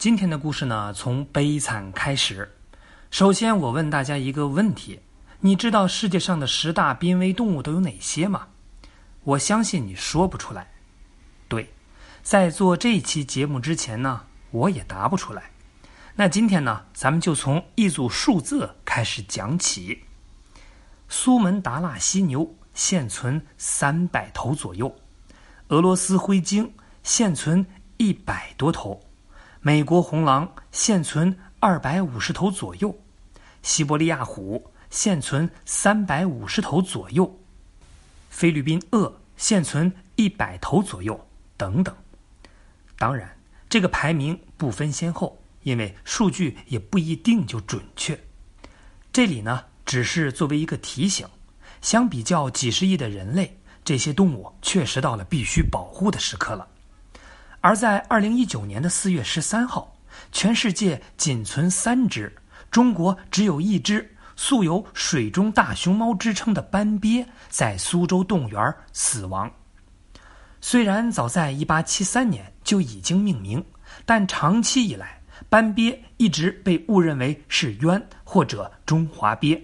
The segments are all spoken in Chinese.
今天的故事呢，从悲惨开始。首先，我问大家一个问题：你知道世界上的十大濒危动物都有哪些吗？我相信你说不出来。对，在做这期节目之前呢，我也答不出来。那今天呢，咱们就从一组数字开始讲起。苏门答腊犀牛现存三百头左右，俄罗斯灰鲸现存一百多头。美国红狼现存二百五十头左右，西伯利亚虎现存三百五十头左右，菲律宾鳄现存一百头左右，等等。当然，这个排名不分先后，因为数据也不一定就准确。这里呢，只是作为一个提醒，相比较几十亿的人类，这些动物确实到了必须保护的时刻了。而在二零一九年的四月十三号，全世界仅存三只，中国只有一只，素有“水中大熊猫”之称的斑鳖在苏州动物园死亡。虽然早在一八七三年就已经命名，但长期以来，斑鳖一直被误认为是鸢或者中华鳖，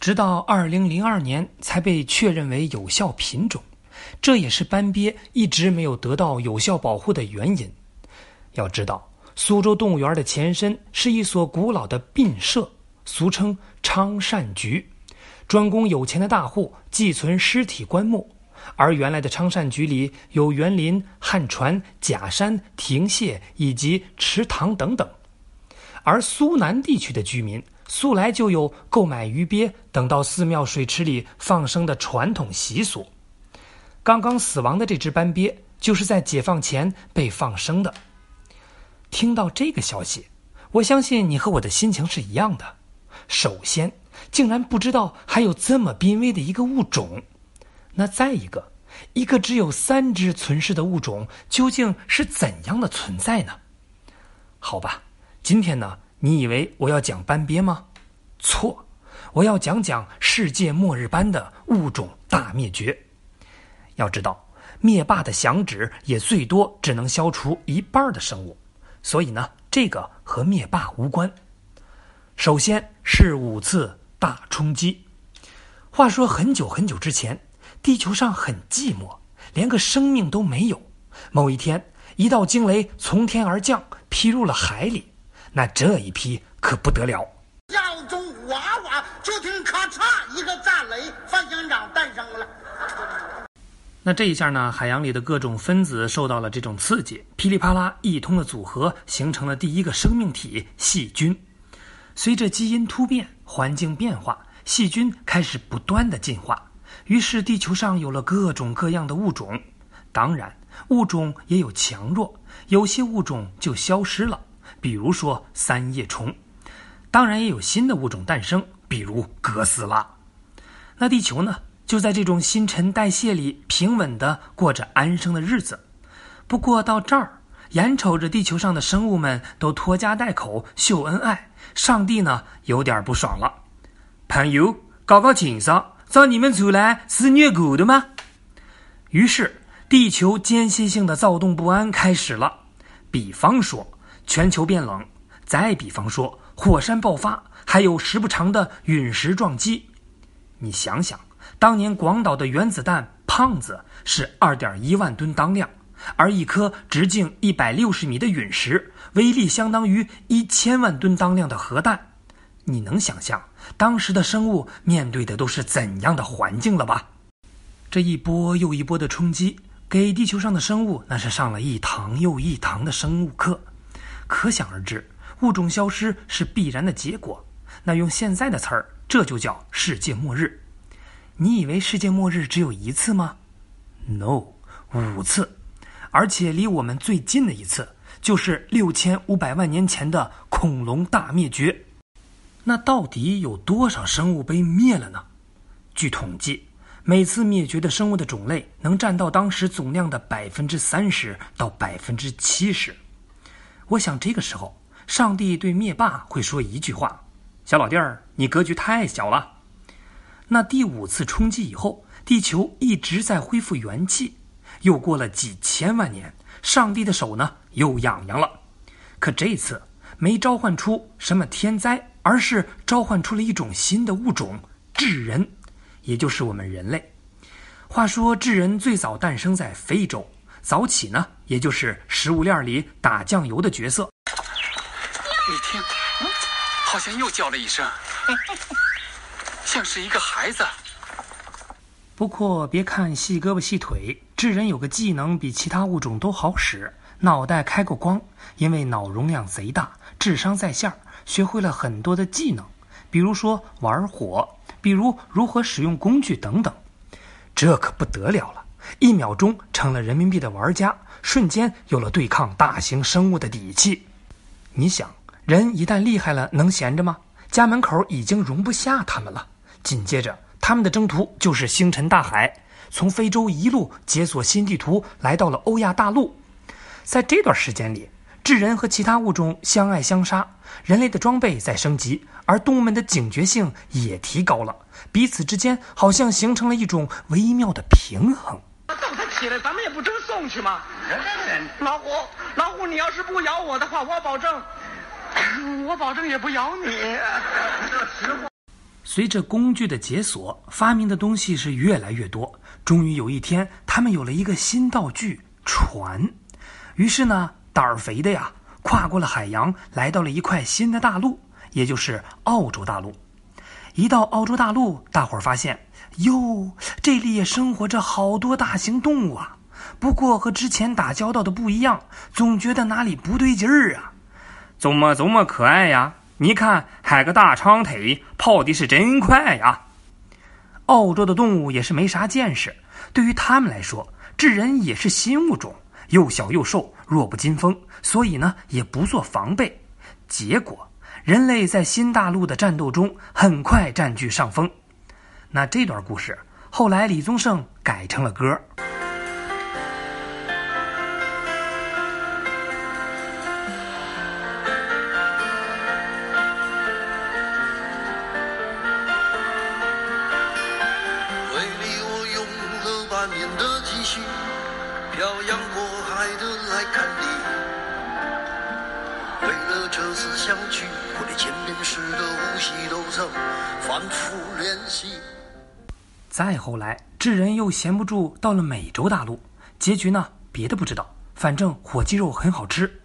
直到二零零二年才被确认为有效品种。这也是斑鳖一直没有得到有效保护的原因。要知道，苏州动物园的前身是一所古老的殡社，俗称昌善局，专供有钱的大户寄存尸体棺木。而原来的昌善局里有园林、旱船、假山、亭榭以及池塘等等。而苏南地区的居民素来就有购买鱼鳖等到寺庙水池里放生的传统习俗。刚刚死亡的这只斑鳖，就是在解放前被放生的。听到这个消息，我相信你和我的心情是一样的。首先，竟然不知道还有这么濒危的一个物种；那再一个，一个只有三只存世的物种，究竟是怎样的存在呢？好吧，今天呢，你以为我要讲斑鳖吗？错，我要讲讲世界末日般的物种大灭绝。要知道，灭霸的响指也最多只能消除一半的生物，所以呢，这个和灭霸无关。首先是五次大冲击。话说很久很久之前，地球上很寂寞，连个生命都没有。某一天，一道惊雷从天而降，劈入了海里。那这一劈可不得了，要中哇哇，就听咔嚓一个炸雷，范乡长。那这一下呢，海洋里的各种分子受到了这种刺激，噼里啪啦一通的组合，形成了第一个生命体——细菌。随着基因突变、环境变化，细菌开始不断的进化，于是地球上有了各种各样的物种。当然，物种也有强弱，有些物种就消失了，比如说三叶虫。当然，也有新的物种诞生，比如哥斯拉。那地球呢？就在这种新陈代谢里平稳地过着安生的日子。不过到这儿，眼瞅着地球上的生物们都拖家带口秀恩爱，上帝呢有点不爽了。朋友，搞搞情商，找你们出来是虐狗的吗？于是，地球间歇性的躁动不安开始了。比方说，全球变冷；再比方说，火山爆发，还有时不长的陨石撞击。你想想。当年广岛的原子弹“胖子”是二点一万吨当量，而一颗直径一百六十米的陨石，威力相当于一千万吨当量的核弹。你能想象当时的生物面对的都是怎样的环境了吧？这一波又一波的冲击，给地球上的生物那是上了一堂又一堂的生物课。可想而知，物种消失是必然的结果。那用现在的词儿，这就叫世界末日。你以为世界末日只有一次吗？No，五次，而且离我们最近的一次就是六千五百万年前的恐龙大灭绝。那到底有多少生物被灭了呢？据统计，每次灭绝的生物的种类能占到当时总量的百分之三十到百分之七十。我想这个时候，上帝对灭霸会说一句话：“小老弟儿，你格局太小了。”那第五次冲击以后，地球一直在恢复元气。又过了几千万年，上帝的手呢又痒痒了。可这次没召唤出什么天灾，而是召唤出了一种新的物种——智人，也就是我们人类。话说，智人最早诞生在非洲，早起呢，也就是食物链里打酱油的角色。你听，好像又叫了一声，像是一个孩子。不过，别看细胳膊细腿，智人有个技能比其他物种都好使，脑袋开过光，因为脑容量贼大，智商在线，学会了很多的技能，比如说玩火，比如如何使用工具等等。这可不得了了，一秒钟成了人民币的玩家，瞬间有了对抗大型生物的底气。你想，人一旦厉害了，能闲着吗？家门口已经容不下他们了。紧接着。他们的征途就是星辰大海，从非洲一路解锁新地图，来到了欧亚大陆。在这段时间里，智人和其他物种相爱相杀，人类的装备在升级，而动物们的警觉性也提高了，彼此之间好像形成了一种微妙的平衡。等他起来，咱们也不正送去吗？老虎，老虎，你要是不咬我的话，我保证，我保证也不咬你。这实话。随着工具的解锁，发明的东西是越来越多。终于有一天，他们有了一个新道具——船。于是呢，胆儿肥的呀，跨过了海洋，来到了一块新的大陆，也就是澳洲大陆。一到澳洲大陆，大伙儿发现，哟，这里也生活着好多大型动物啊。不过和之前打交道的不一样，总觉得哪里不对劲儿啊。怎么这么可爱呀？你看，还个大长腿，跑的是真快呀！澳洲的动物也是没啥见识，对于他们来说，智人也是新物种，又小又瘦，弱不禁风，所以呢，也不做防备。结果，人类在新大陆的战斗中很快占据上风。那这段故事后来李宗盛改成了歌。半年的积蓄，漂洋过海的来看你。为了这次相聚，我连见面时的呼吸都曾反复再后来，智人又闲不住，到了美洲大陆。结局呢？别的不知道，反正火鸡肉很好吃。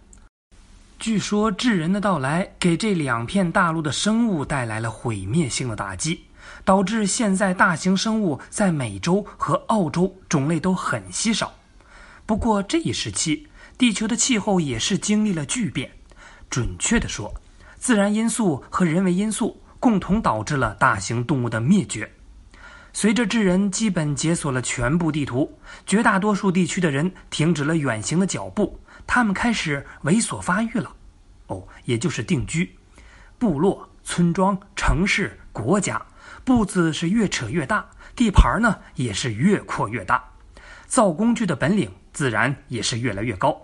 据说智人的到来给这两片大陆的生物带来了毁灭性的打击，导致现在大型生物在美洲和澳洲种类都很稀少。不过这一时期，地球的气候也是经历了巨变。准确地说，自然因素和人为因素共同导致了大型动物的灭绝。随着智人基本解锁了全部地图，绝大多数地区的人停止了远行的脚步，他们开始猥琐发育了。哦，也就是定居，部落、村庄、城市、国家，步子是越扯越大，地盘呢也是越扩越大，造工具的本领自然也是越来越高。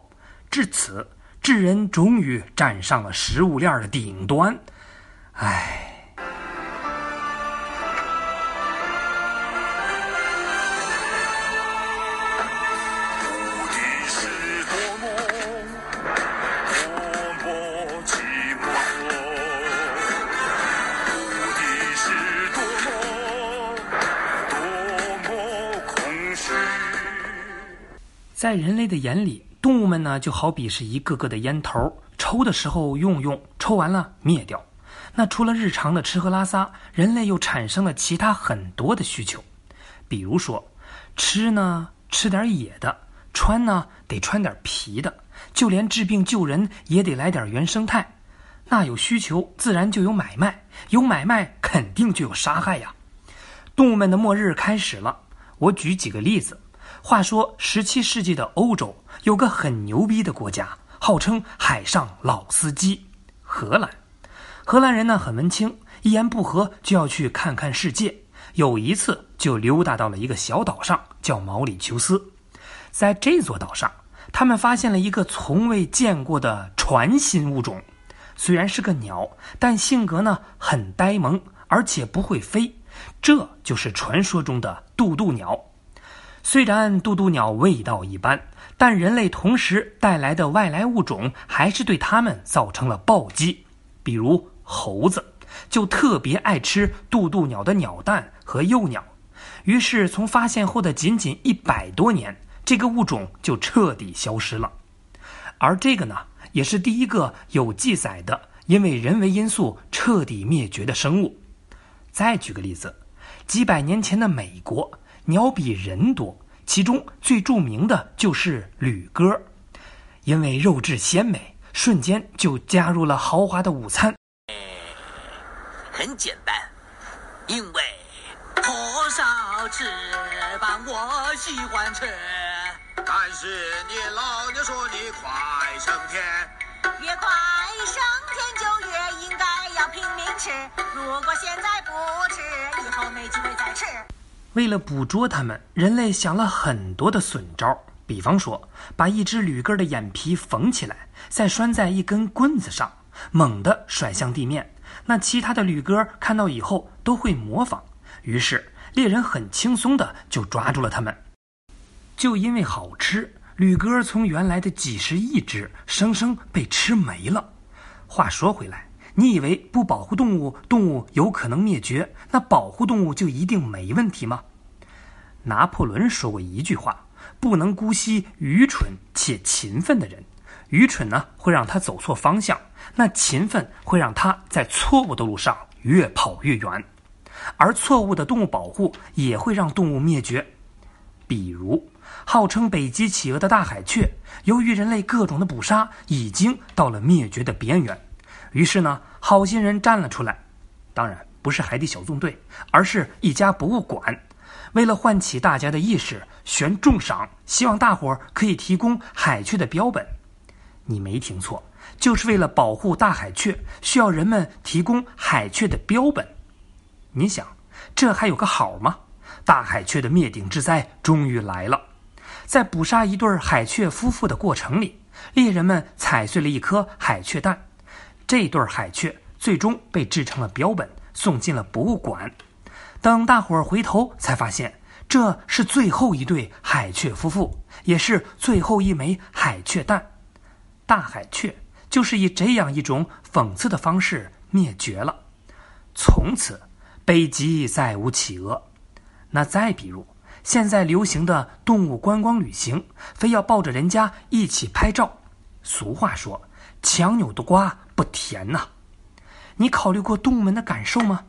至此，智人终于站上了食物链的顶端。唉。在人类的眼里，动物们呢就好比是一个个的烟头，抽的时候用用，抽完了灭掉。那除了日常的吃喝拉撒，人类又产生了其他很多的需求，比如说，吃呢吃点野的，穿呢得穿点皮的，就连治病救人也得来点原生态。那有需求，自然就有买卖，有买卖肯定就有杀害呀。动物们的末日开始了。我举几个例子。话说，十七世纪的欧洲有个很牛逼的国家，号称“海上老司机”——荷兰。荷兰人呢很文青，一言不合就要去看看世界。有一次就溜达到了一个小岛上，叫毛里求斯。在这座岛上，他们发现了一个从未见过的传新物种。虽然是个鸟，但性格呢很呆萌，而且不会飞。这就是传说中的渡渡鸟。虽然渡渡鸟味道一般，但人类同时带来的外来物种还是对它们造成了暴击。比如猴子就特别爱吃渡渡鸟的鸟蛋和幼鸟，于是从发现后的仅仅一百多年，这个物种就彻底消失了。而这个呢，也是第一个有记载的因为人为因素彻底灭绝的生物。再举个例子，几百年前的美国。鸟比人多，其中最著名的就是旅鸽，因为肉质鲜美，瞬间就加入了豪华的午餐。很简单，因为火烧翅膀我喜欢吃。但是你老娘说你快升天，越快升天就越应该要拼命吃。如果现在不。为了捕捉它们，人类想了很多的损招。比方说，把一只铝鸽的眼皮缝起来，再拴在一根棍子上，猛地甩向地面。那其他的铝鸽看到以后都会模仿，于是猎人很轻松的就抓住了它们。就因为好吃，铝鸽从原来的几十亿只，生生被吃没了。话说回来。你以为不保护动物，动物有可能灭绝？那保护动物就一定没问题吗？拿破仑说过一句话：“不能姑息愚蠢且勤奋的人。愚蠢呢，会让他走错方向；那勤奋会让他在错误的路上越跑越远。而错误的动物保护也会让动物灭绝。比如，号称北极企鹅的大海雀，由于人类各种的捕杀，已经到了灭绝的边缘。于是呢。好心人站了出来，当然不是海底小纵队，而是一家博物馆。为了唤起大家的意识，悬重赏，希望大伙儿可以提供海雀的标本。你没听错，就是为了保护大海雀，需要人们提供海雀的标本。你想，这还有个好吗？大海雀的灭顶之灾终于来了。在捕杀一对海雀夫妇的过程里，猎人们踩碎了一颗海雀蛋。这对海雀最终被制成了标本，送进了博物馆。等大伙儿回头，才发现这是最后一对海雀夫妇，也是最后一枚海雀蛋。大海雀就是以这样一种讽刺的方式灭绝了。从此，北极再无企鹅。那再比如，现在流行的动物观光旅行，非要抱着人家一起拍照。俗话说：“强扭的瓜。”不甜呐，你考虑过动物们的感受吗？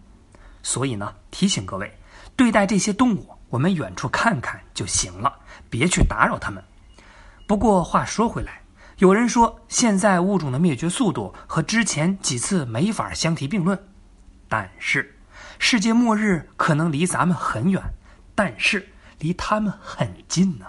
所以呢，提醒各位，对待这些动物，我们远处看看就行了，别去打扰它们。不过话说回来，有人说现在物种的灭绝速度和之前几次没法相提并论，但是世界末日可能离咱们很远，但是离他们很近呢。